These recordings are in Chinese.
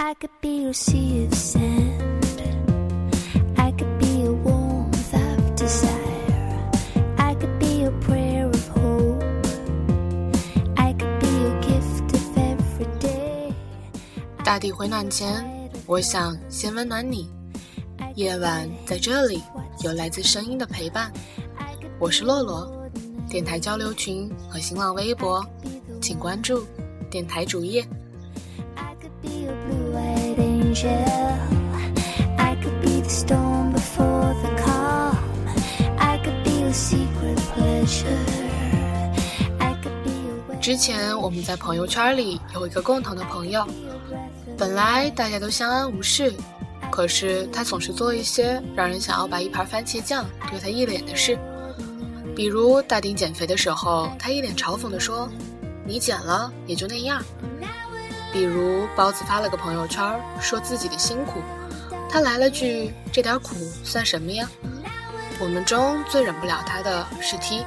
I could be your sea of sand. I could be a warmth of desire. I could be your prayer of hope. I could be your gift of every day. 大地回暖前，我想先温暖你。夜晚在这里，有来自声音的陪伴。我是洛洛，电台交流群和新浪微博，请关注电台主页。I could be the storm before the calm. I could be your secret pleasure. I could be your 之前我们在朋友圈里有一个共同的朋友，本来大家都相安无事，可是他总是做一些让人想要把一盘番茄酱丢他一脸的事。比如大丁减肥的时候，他一脸嘲讽地说：“你减了也就那样。”比如包子发了个朋友圈，说自己的辛苦，他来了句：“这点苦算什么呀？”我们中最忍不了他的是 T，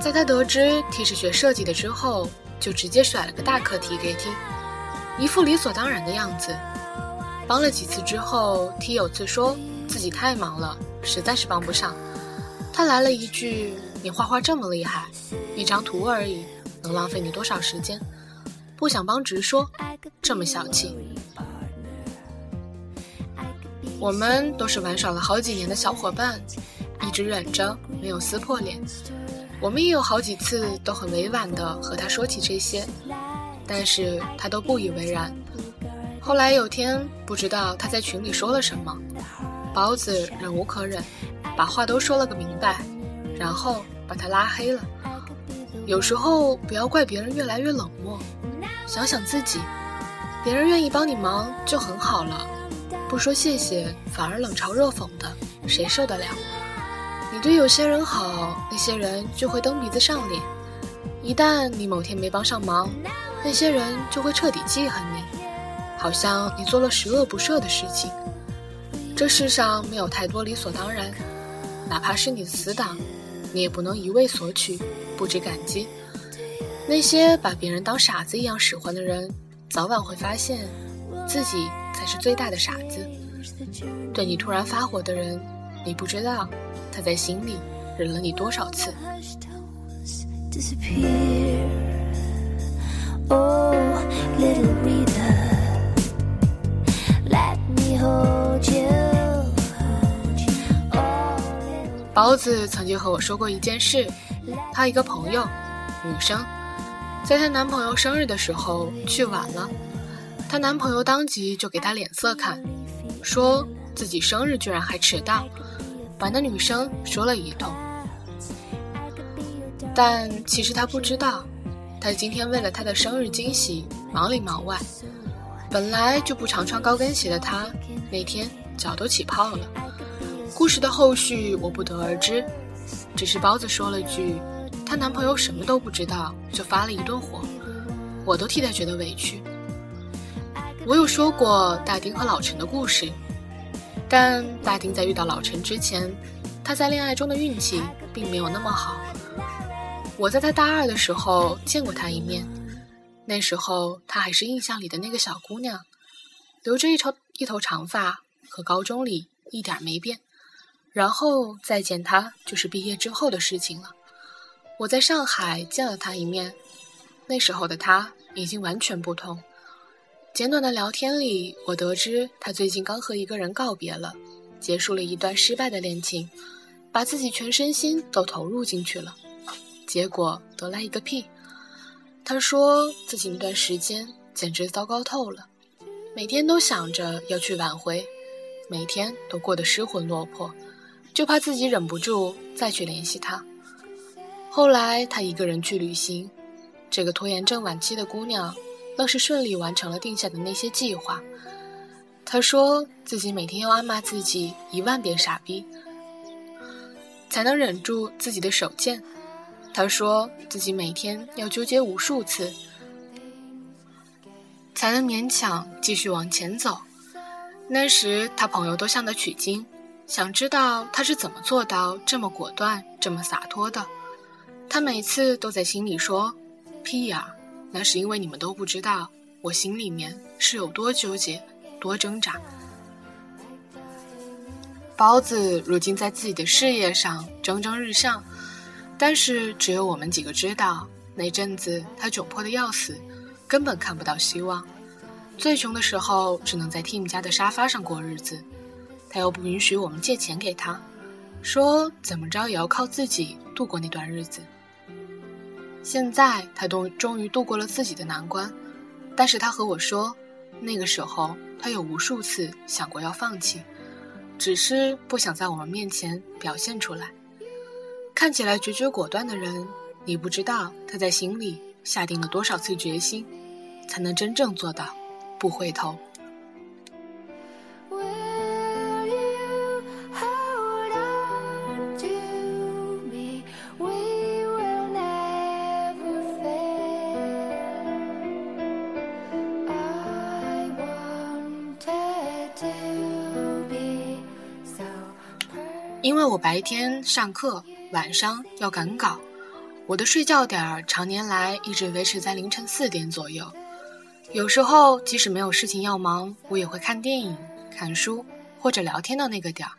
在他得知 T 是学设计的之后，就直接甩了个大课题给 T，一副理所当然的样子。帮了几次之后，T 有次说自己太忙了，实在是帮不上。他来了一句：“你画画这么厉害，一张图而已，能浪费你多少时间？不想帮直说，这么小气。”我们都是玩耍了好几年的小伙伴，一直忍着没有撕破脸。我们也有好几次都很委婉地和他说起这些，但是他都不以为然。后来有天，不知道他在群里说了什么，包子忍无可忍，把话都说了个明白，然后把他拉黑了。有时候不要怪别人越来越冷漠，想想自己，别人愿意帮你忙就很好了，不说谢谢反而冷嘲热讽的，谁受得了？你对有些人好，那些人就会蹬鼻子上脸；一旦你某天没帮上忙，那些人就会彻底记恨你，好像你做了十恶不赦的事情。这世上没有太多理所当然，哪怕是你的死党，你也不能一味索取，不知感激。那些把别人当傻子一样使唤的人，早晚会发现，自己才是最大的傻子。对你突然发火的人，你不知道他在心里忍了你多少次。Disappear. Oh, 包子曾经和我说过一件事，她一个朋友，女生，在她男朋友生日的时候去晚了，她男朋友当即就给她脸色看，说自己生日居然还迟到，把那女生说了一通。但其实他不知道，他今天为了她的生日惊喜忙里忙外。本来就不常穿高跟鞋的她，那天脚都起泡了。故事的后续我不得而知，只是包子说了句，她男朋友什么都不知道就发了一顿火，我都替她觉得委屈。我有说过大丁和老陈的故事，但大丁在遇到老陈之前，他在恋爱中的运气并没有那么好。我在他大二的时候见过他一面，那时候她还是印象里的那个小姑娘，留着一头一头长发，和高中里一点没变。然后再见他就是毕业之后的事情了。我在上海见了他一面，那时候的他已经完全不同。简短的聊天里，我得知他最近刚和一个人告别了，结束了一段失败的恋情，把自己全身心都投入进去了，结果得来一个屁。他说自己那段时间简直糟糕透了，每天都想着要去挽回，每天都过得失魂落魄，就怕自己忍不住再去联系他。后来他一个人去旅行，这个拖延症晚期的姑娘，愣是顺利完成了定下的那些计划。她说自己每天要暗骂自己一万遍傻逼，才能忍住自己的手贱。她说自己每天要纠结无数次，才能勉强继续往前走。那时他朋友都向他取经，想知道他是怎么做到这么果断、这么洒脱的。他每次都在心里说：“屁呀、那是因为你们都不知道，我心里面是有多纠结，多挣扎。包子如今在自己的事业上蒸蒸日上，但是只有我们几个知道，那阵子他窘迫的要死，根本看不到希望。最穷的时候，只能在 Tim 家的沙发上过日子，他又不允许我们借钱给他，说怎么着也要靠自己度过那段日子。现在他都终于度过了自己的难关，但是他和我说，那个时候他有无数次想过要放弃，只是不想在我们面前表现出来。看起来决绝果断的人，你不知道他在心里下定了多少次决心，才能真正做到不回头。因为我白天上课，晚上要赶稿，我的睡觉点儿常年来一直维持在凌晨四点左右。有时候即使没有事情要忙，我也会看电影、看书或者聊天到那个点儿。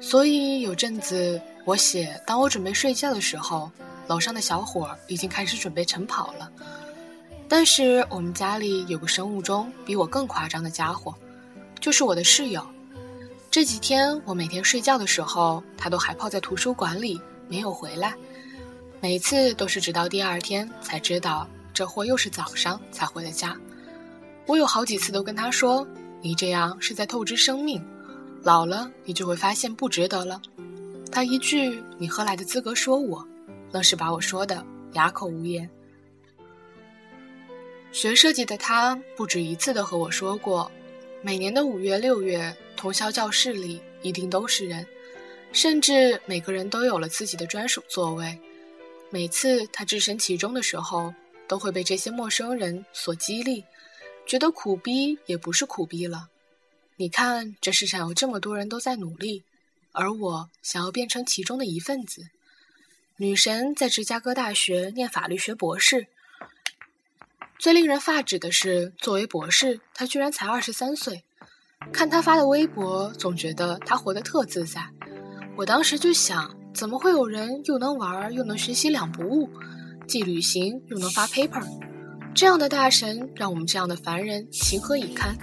所以有阵子我写，当我准备睡觉的时候，楼上的小伙已经开始准备晨跑了。但是我们家里有个生物钟比我更夸张的家伙，就是我的室友。这几天我每天睡觉的时候，他都还泡在图书馆里，没有回来。每次都是直到第二天才知道，这货又是早上才回的家。我有好几次都跟他说：“你这样是在透支生命，老了你就会发现不值得了。”他一句“你何来的资格说我”，愣是把我说的哑口无言。学设计的他不止一次的和我说过，每年的五月、六月。通宵教室里一定都是人，甚至每个人都有了自己的专属座位。每次他置身其中的时候，都会被这些陌生人所激励，觉得苦逼也不是苦逼了。你看，这世上有这么多人都在努力，而我想要变成其中的一份子。女神在芝加哥大学念法律学博士。最令人发指的是，作为博士，她居然才二十三岁。看他发的微博，总觉得他活得特自在。我当时就想，怎么会有人又能玩又能学习两不误，既旅行又能发 paper？这样的大神，让我们这样的凡人情何以堪？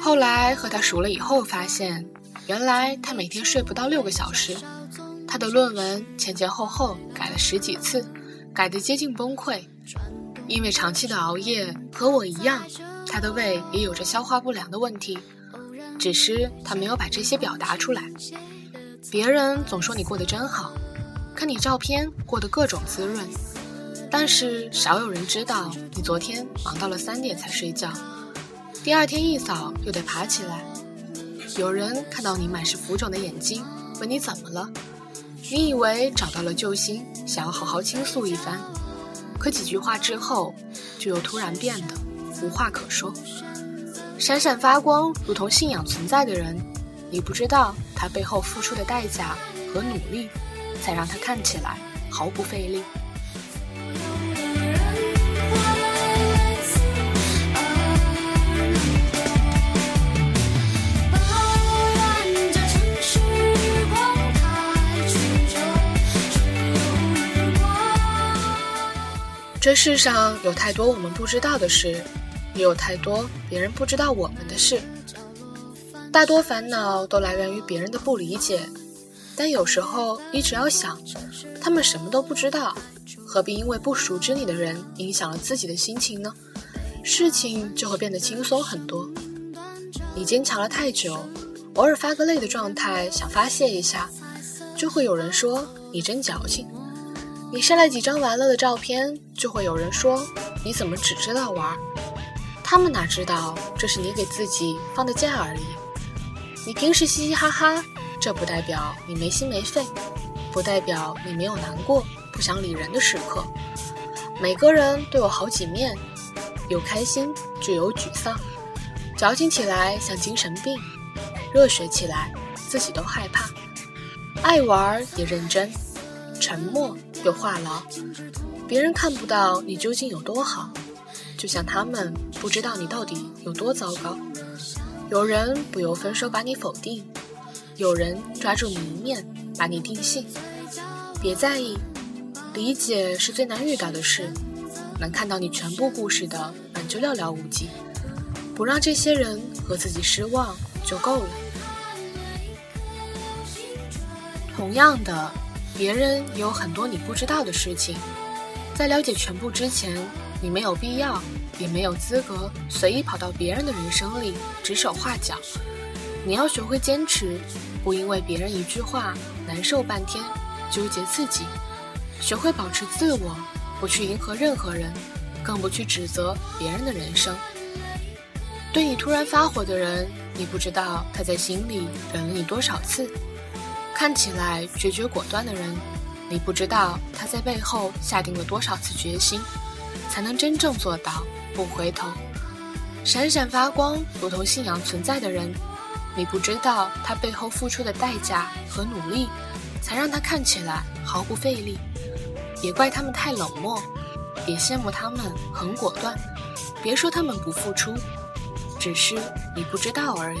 后来和他熟了以后，发现原来他每天睡不到六个小时，他的论文前前后后改了十几次，改得接近崩溃，因为长期的熬夜，和我一样。他的胃也有着消化不良的问题，只是他没有把这些表达出来。别人总说你过得真好，看你照片过得各种滋润，但是少有人知道你昨天忙到了三点才睡觉，第二天一早又得爬起来。有人看到你满是浮肿的眼睛，问你怎么了，你以为找到了救星，想要好好倾诉一番，可几句话之后，就又突然变得。无话可说，闪闪发光，如同信仰存在的人，你不知道他背后付出的代价和努力，才让他看起来毫不费力。这世上有太多我们不知道的事。也有太多别人不知道我们的事，大多烦恼都来源于别人的不理解。但有时候你只要想，他们什么都不知道，何必因为不熟知你的人影响了自己的心情呢？事情就会变得轻松很多。你坚强了太久，偶尔发个累的状态想发泄一下，就会有人说你真矫情。你晒了几张玩乐的照片，就会有人说你怎么只知道玩。他们哪知道这是你给自己放的假而已。你平时嘻嘻哈哈，这不代表你没心没肺，不代表你没有难过、不想理人的时刻。每个人都有好几面，有开心就有沮丧，矫情起来像精神病，热血起来自己都害怕。爱玩也认真，沉默又话痨，别人看不到你究竟有多好。就像他们不知道你到底有多糟糕。有人不由分说把你否定，有人抓住你一面把你定性。别在意，理解是最难遇到的事。能看到你全部故事的，本就寥寥无几。不让这些人和自己失望就够了。同样的，别人也有很多你不知道的事情。在了解全部之前，你没有必要，也没有资格随意跑到别人的人生里指手画脚。你要学会坚持，不因为别人一句话难受半天，纠结自己；学会保持自我，不去迎合任何人，更不去指责别人的人生。对你突然发火的人，你不知道他在心里忍了你多少次；看起来决绝果断的人。你不知道他在背后下定了多少次决心，才能真正做到不回头。闪闪发光，如同信仰存在的人，你不知道他背后付出的代价和努力，才让他看起来毫不费力。也怪他们太冷漠，也羡慕他们很果断，别说他们不付出，只是你不知道而已。